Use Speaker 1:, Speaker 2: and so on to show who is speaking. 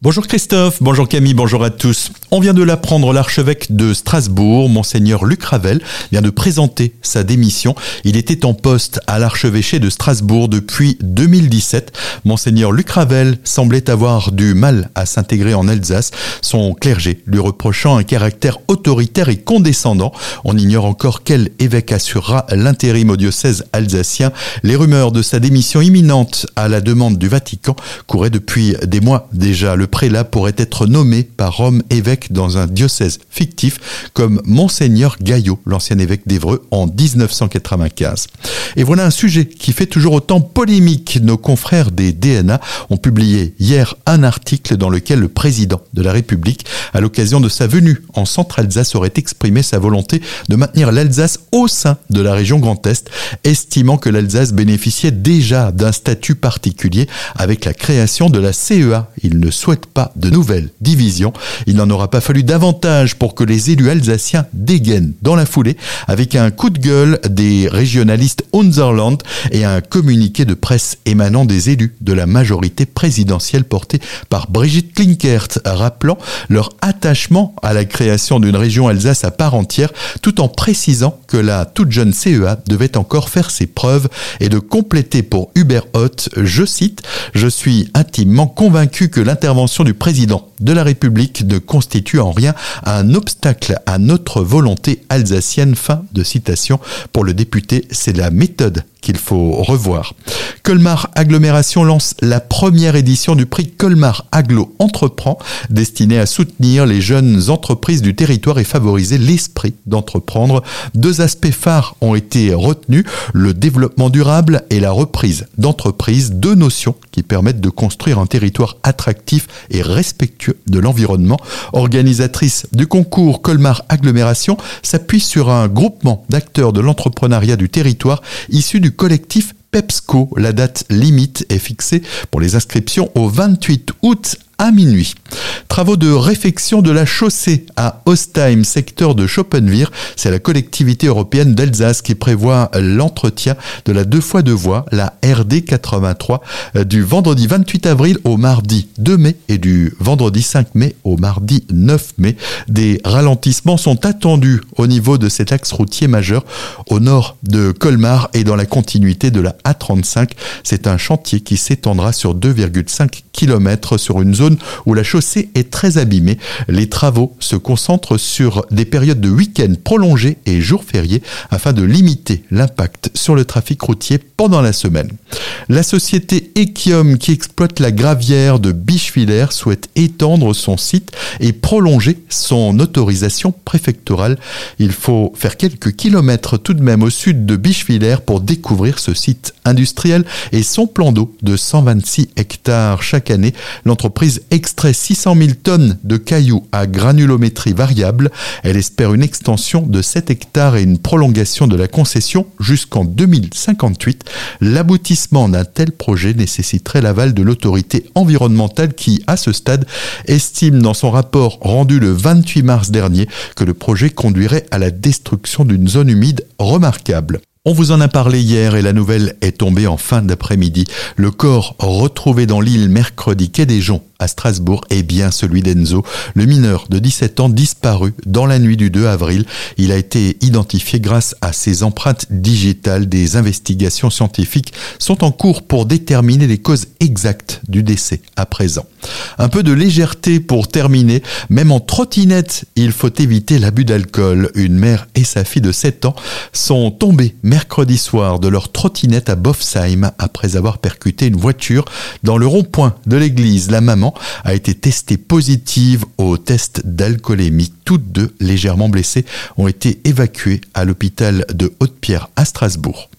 Speaker 1: Bonjour Christophe, bonjour Camille, bonjour à tous. On vient de l'apprendre, l'archevêque de Strasbourg, monseigneur Luc Ravel, vient de présenter sa démission. Il était en poste à l'archevêché de Strasbourg depuis 2017. Monseigneur Luc Ravel semblait avoir du mal à s'intégrer en Alsace, son clergé lui reprochant un caractère autoritaire et condescendant. On ignore encore quel évêque assurera l'intérim au diocèse alsacien. Les rumeurs de sa démission imminente à la demande du Vatican couraient depuis des mois déjà. Prélat pourrait être nommé par Rome évêque dans un diocèse fictif comme Monseigneur Gaillot, l'ancien évêque d'Evreux, en 1995. Et voilà un sujet qui fait toujours autant polémique. Nos confrères des DNA ont publié hier un article dans lequel le président de la République, à l'occasion de sa venue en Centre-Alsace, aurait exprimé sa volonté de maintenir l'Alsace au sein de la région Grand Est, estimant que l'Alsace bénéficiait déjà d'un statut particulier avec la création de la CEA. Il ne souhaite pas de nouvelles divisions. Il n'en aura pas fallu davantage pour que les élus alsaciens dégainent dans la foulée avec un coup de gueule des régionalistes Unserland et un communiqué de presse émanant des élus de la majorité présidentielle portée par Brigitte Klinkert, rappelant leur attachement à la création d'une région Alsace à part entière, tout en précisant que la toute jeune CEA devait encore faire ses preuves et de compléter pour Hubert Hoth, je cite, Je suis intimement convaincu que l'intervention du président de la République ne constitue en rien un obstacle à notre volonté alsacienne. Fin de citation. Pour le député, c'est la méthode qu'il faut revoir. Colmar Agglomération lance la première édition du prix Colmar Aglo Entreprend, destiné à soutenir les jeunes entreprises du territoire et favoriser l'esprit d'entreprendre. Deux aspects phares ont été retenus, le développement durable et la reprise d'entreprise, deux notions qui permettent de construire un territoire attractif et respectueux de l'environnement. Organisatrice du concours Colmar Agglomération s'appuie sur un groupement d'acteurs de l'entrepreneuriat du territoire issu du collectif PEPSCO. La date limite est fixée pour les inscriptions au 28 août à minuit. Travaux de réfection de la chaussée à Ostheim, secteur de Schopenwirth. C'est la collectivité européenne d'Alsace qui prévoit l'entretien de la deux fois deux voies, la RD 83, du vendredi 28 avril au mardi 2 mai et du vendredi 5 mai au mardi 9 mai. Des ralentissements sont attendus au niveau de cet axe routier majeur au nord de Colmar et dans la continuité de la A35. C'est un chantier qui s'étendra sur 2,5 km sur une zone où la chaussée est très abîmée. Les travaux se concentrent sur des périodes de week-end prolongés et jours fériés afin de limiter l'impact sur le trafic routier pendant la semaine. La société Equium qui exploite la gravière de Bichevillers souhaite étendre son site et prolonger son autorisation préfectorale. Il faut faire quelques kilomètres tout de même au sud de Bichevillers pour découvrir ce site industriel et son plan d'eau de 126 hectares chaque année. L'entreprise extrait 600 000 tonnes de cailloux à granulométrie variable. Elle espère une extension de 7 hectares et une prolongation de la concession jusqu'en 2058. L'aboutissement d'un tel projet nécessiterait l'aval de l'autorité environnementale qui, à ce stade, estime dans son rapport rendu le 28 mars dernier que le projet conduirait à la destruction d'une zone humide remarquable. On vous en a parlé hier et la nouvelle est tombée en fin d'après-midi. Le corps retrouvé dans l'île mercredi quai des Joncs à Strasbourg est bien celui d'Enzo, le mineur de 17 ans disparu dans la nuit du 2 avril. Il a été identifié grâce à ses empreintes digitales. Des investigations scientifiques sont en cours pour déterminer les causes exactes du décès à présent. Un peu de légèreté pour terminer. Même en trottinette, il faut éviter l'abus d'alcool. Une mère et sa fille de 7 ans sont tombées mercredi soir de leur trottinette à Bofsheim après avoir percuté une voiture dans le rond-point de l'église. La maman a été testée positive au test d'alcoolémie. Toutes deux légèrement blessées ont été évacuées à l'hôpital de Haute-Pierre à Strasbourg.